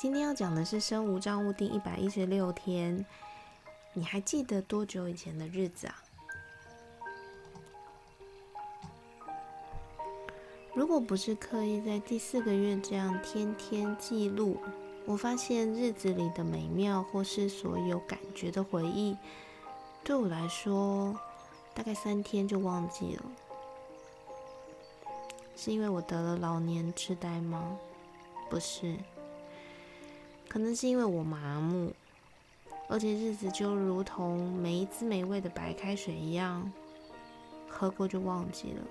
今天要讲的是生无账务第一百一十六天，你还记得多久以前的日子啊？如果不是刻意在第四个月这样天天记录，我发现日子里的美妙或是所有感觉的回忆，对我来说大概三天就忘记了。是因为我得了老年痴呆吗？不是。可能是因为我麻木，而且日子就如同没滋没味的白开水一样，喝过就忘记了。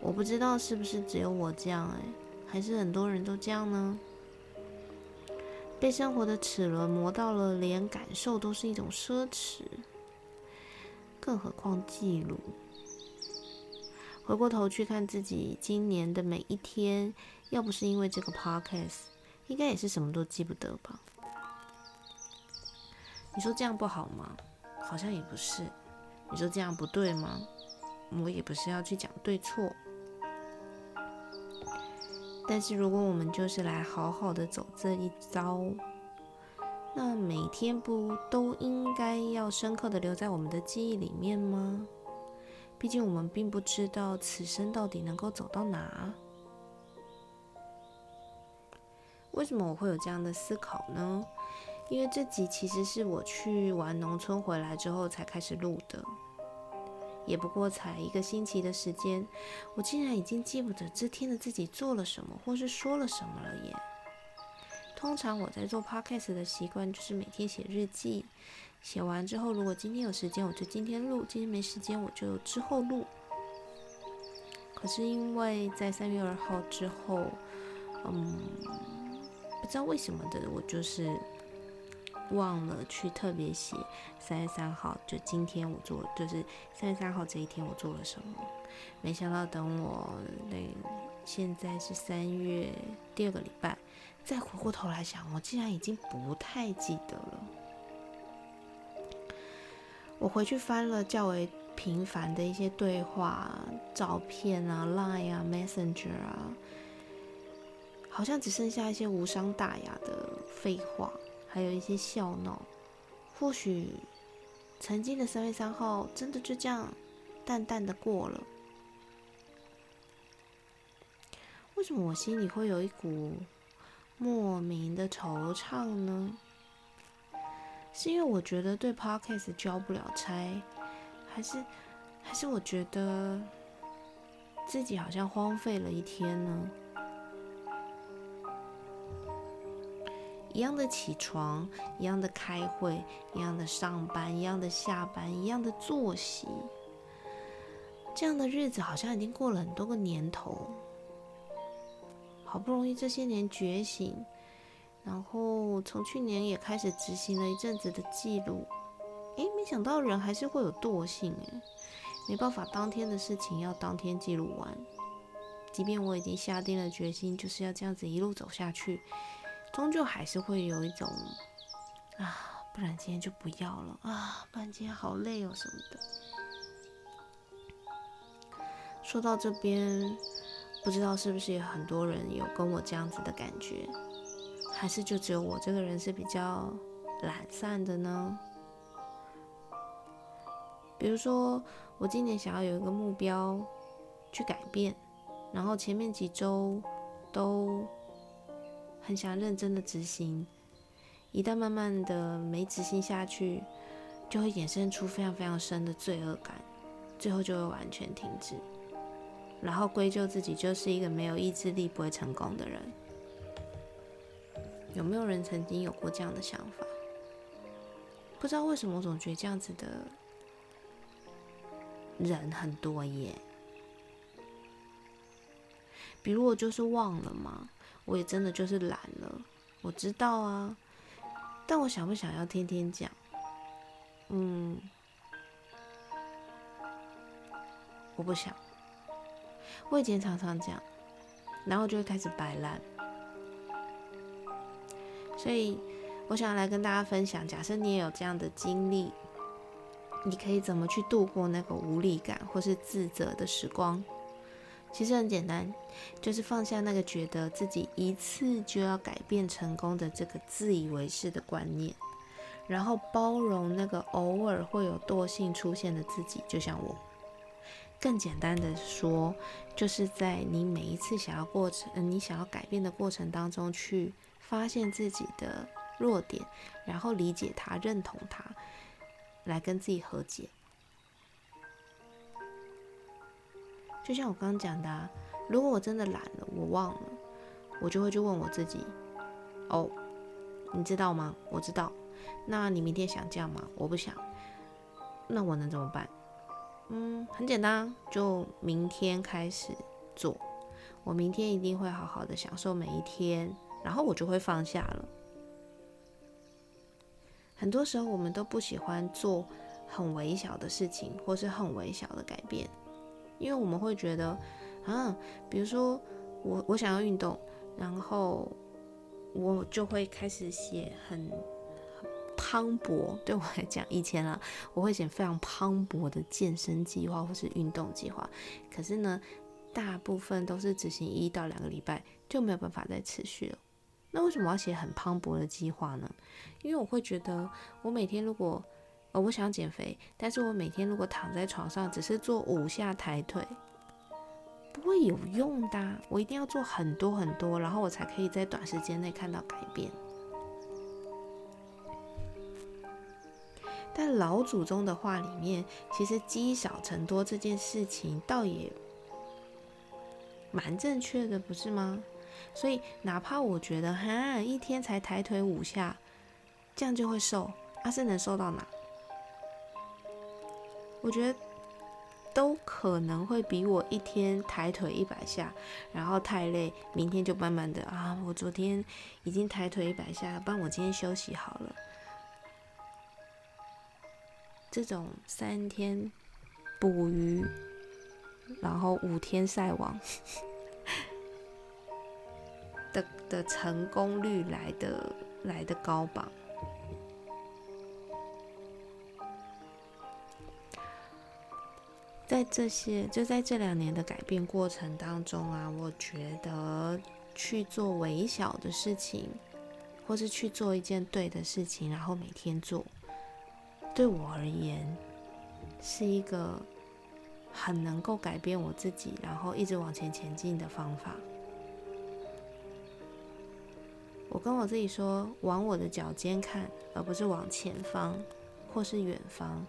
我不知道是不是只有我这样，哎，还是很多人都这样呢？被生活的齿轮磨到了，连感受都是一种奢侈，更何况记录。回过头去看自己今年的每一天，要不是因为这个 podcast。应该也是什么都记不得吧？你说这样不好吗？好像也不是。你说这样不对吗？我也不是要去讲对错。但是如果我们就是来好好的走这一遭，那每天不都应该要深刻的留在我们的记忆里面吗？毕竟我们并不知道此生到底能够走到哪。为什么我会有这样的思考呢？因为这集其实是我去完农村回来之后才开始录的，也不过才一个星期的时间，我竟然已经记不得这天的自己做了什么，或是说了什么了耶。通常我在做 podcast 的习惯就是每天写日记，写完之后，如果今天有时间，我就今天录；今天没时间，我就之后录。可是因为在三月二号之后，嗯。不知道为什么的，我就是忘了去特别写三月三号，就今天我做，就是三月三号这一天我做了什么。没想到等我那现在是三月第二个礼拜，再回过头来想，我竟然已经不太记得了。我回去翻了较为频繁的一些对话、照片啊、Line 啊、Messenger 啊。好像只剩下一些无伤大雅的废话，还有一些笑闹。或许曾经的三月三号真的就这样淡淡的过了。为什么我心里会有一股莫名的惆怅呢？是因为我觉得对 Podcast 交不了差，还是还是我觉得自己好像荒废了一天呢？一样的起床，一样的开会，一样的上班，一样的下班，一样的作息，这样的日子好像已经过了很多个年头。好不容易这些年觉醒，然后从去年也开始执行了一阵子的记录，诶，没想到人还是会有惰性诶，没办法，当天的事情要当天记录完，即便我已经下定了决心，就是要这样子一路走下去。终究还是会有一种啊，不然今天就不要了啊，不然今天好累哦什么的。说到这边，不知道是不是有很多人有跟我这样子的感觉，还是就只有我这个人是比较懒散的呢？比如说，我今年想要有一个目标去改变，然后前面几周都。很想认真的执行，一旦慢慢的没执行下去，就会衍生出非常非常深的罪恶感，最后就会完全停止，然后归咎自己就是一个没有意志力、不会成功的人。有没有人曾经有过这样的想法？不知道为什么我总觉得这样子的人很多耶。比如我就是忘了嘛。我也真的就是懒了，我知道啊，但我想不想要天天讲？嗯，我不想。我以前常常讲，然后就会开始摆烂。所以，我想来跟大家分享，假设你也有这样的经历，你可以怎么去度过那个无力感或是自责的时光？其实很简单，就是放下那个觉得自己一次就要改变成功的这个自以为是的观念，然后包容那个偶尔会有惰性出现的自己，就像我。更简单的说，就是在你每一次想要过程，你想要改变的过程当中，去发现自己的弱点，然后理解它、认同它，来跟自己和解。就像我刚刚讲的，如果我真的懒了，我忘了，我就会去问我自己：哦，你知道吗？我知道。那你明天想这样吗？我不想。那我能怎么办？嗯，很简单，就明天开始做。我明天一定会好好的享受每一天，然后我就会放下了。很多时候，我们都不喜欢做很微小的事情，或是很微小的改变。因为我们会觉得，啊，比如说我我想要运动，然后我就会开始写很磅礴，对我来讲，以前啊，我会写非常磅礴的健身计划或是运动计划，可是呢，大部分都是执行一到两个礼拜就没有办法再持续了。那为什么要写很磅礴的计划呢？因为我会觉得，我每天如果哦，我想减肥，但是我每天如果躺在床上，只是做五下抬腿，不会有用的。我一定要做很多很多，然后我才可以在短时间内看到改变。但老祖宗的话里面，其实积少成多这件事情，倒也蛮正确的，不是吗？所以哪怕我觉得哈，一天才抬腿五下，这样就会瘦，阿是能瘦到哪？我觉得都可能会比我一天抬腿一百下，然后太累，明天就慢慢的啊，我昨天已经抬腿一百下了，帮我今天休息好了。这种三天捕鱼，然后五天晒网的的成功率来的来的高吧。在这些就在这两年的改变过程当中啊，我觉得去做微小的事情，或是去做一件对的事情，然后每天做，对我而言是一个很能够改变我自己，然后一直往前前进的方法。我跟我自己说，往我的脚尖看，而不是往前方或是远方。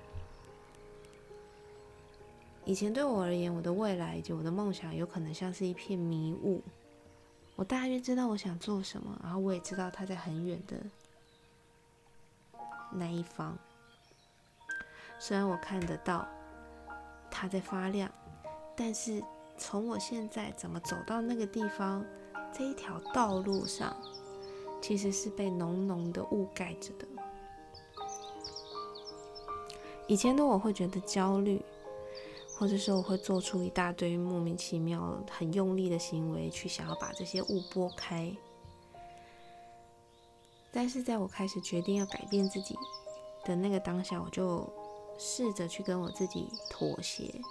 以前对我而言，我的未来以及我的梦想有可能像是一片迷雾。我大约知道我想做什么，然后我也知道它在很远的那一方。虽然我看得到它在发亮，但是从我现在怎么走到那个地方，这一条道路上其实是被浓浓的雾盖着的。以前的我会觉得焦虑。或者说我会做出一大堆莫名其妙、很用力的行为，去想要把这些雾拨开。但是在我开始决定要改变自己的那个当下，我就试着去跟我自己妥协，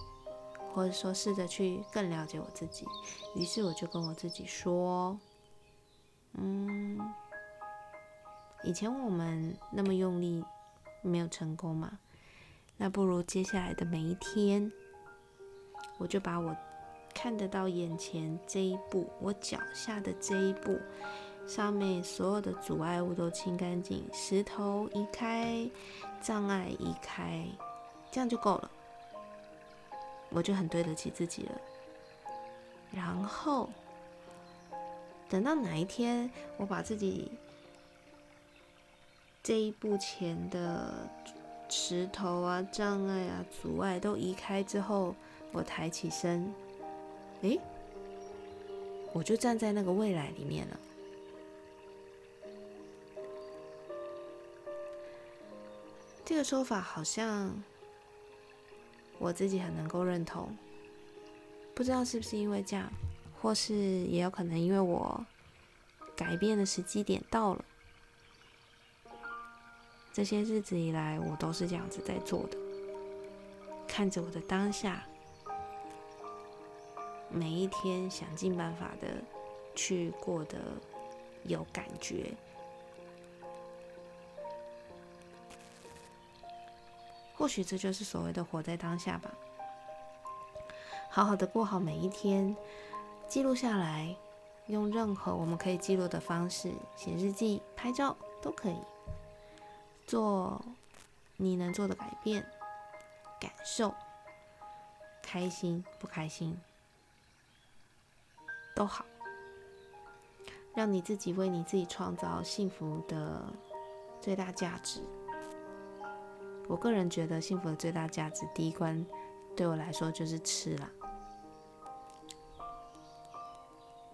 或者说试着去更了解我自己。于是我就跟我自己说：“嗯，以前我们那么用力没有成功嘛，那不如接下来的每一天。”我就把我看得到眼前这一步，我脚下的这一步，上面所有的阻碍物都清干净，石头移开，障碍移开，这样就够了。我就很对得起自己了。然后等到哪一天，我把自己这一步前的石头啊、障碍啊、阻碍都移开之后。我抬起身，诶，我就站在那个未来里面了。这个说法好像我自己很能够认同，不知道是不是因为这样，或是也有可能因为我改变的时机点到了。这些日子以来，我都是这样子在做的，看着我的当下，每一天想尽办法的去过得有感觉。或许这就是所谓的活在当下吧。好好的过好每一天，记录下来，用任何我们可以记录的方式，写日记、拍照都可以。做你能做的改变，感受开心不开心都好，让你自己为你自己创造幸福的最大价值。我个人觉得幸福的最大价值，第一关对我来说就是吃了，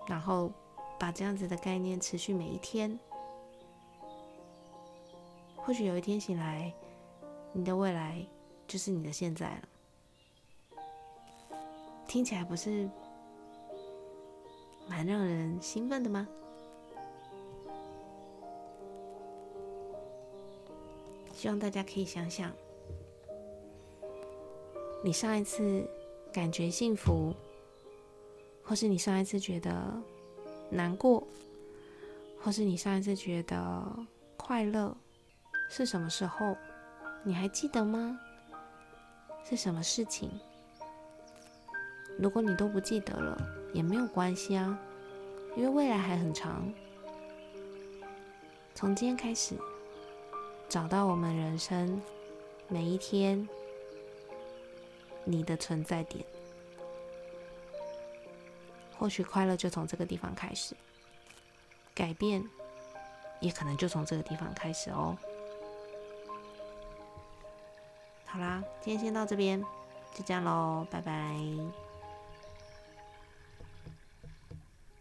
然后把这样子的概念持续每一天，或许有一天醒来，你的未来就是你的现在了。听起来不是蛮让人兴奋的吗？希望大家可以想想，你上一次感觉幸福，或是你上一次觉得难过，或是你上一次觉得快乐，是什么时候？你还记得吗？是什么事情？如果你都不记得了，也没有关系啊，因为未来还很长。从今天开始。找到我们人生每一天你的存在点，或许快乐就从这个地方开始，改变也可能就从这个地方开始哦。好啦，今天先到这边，就这样喽，拜拜。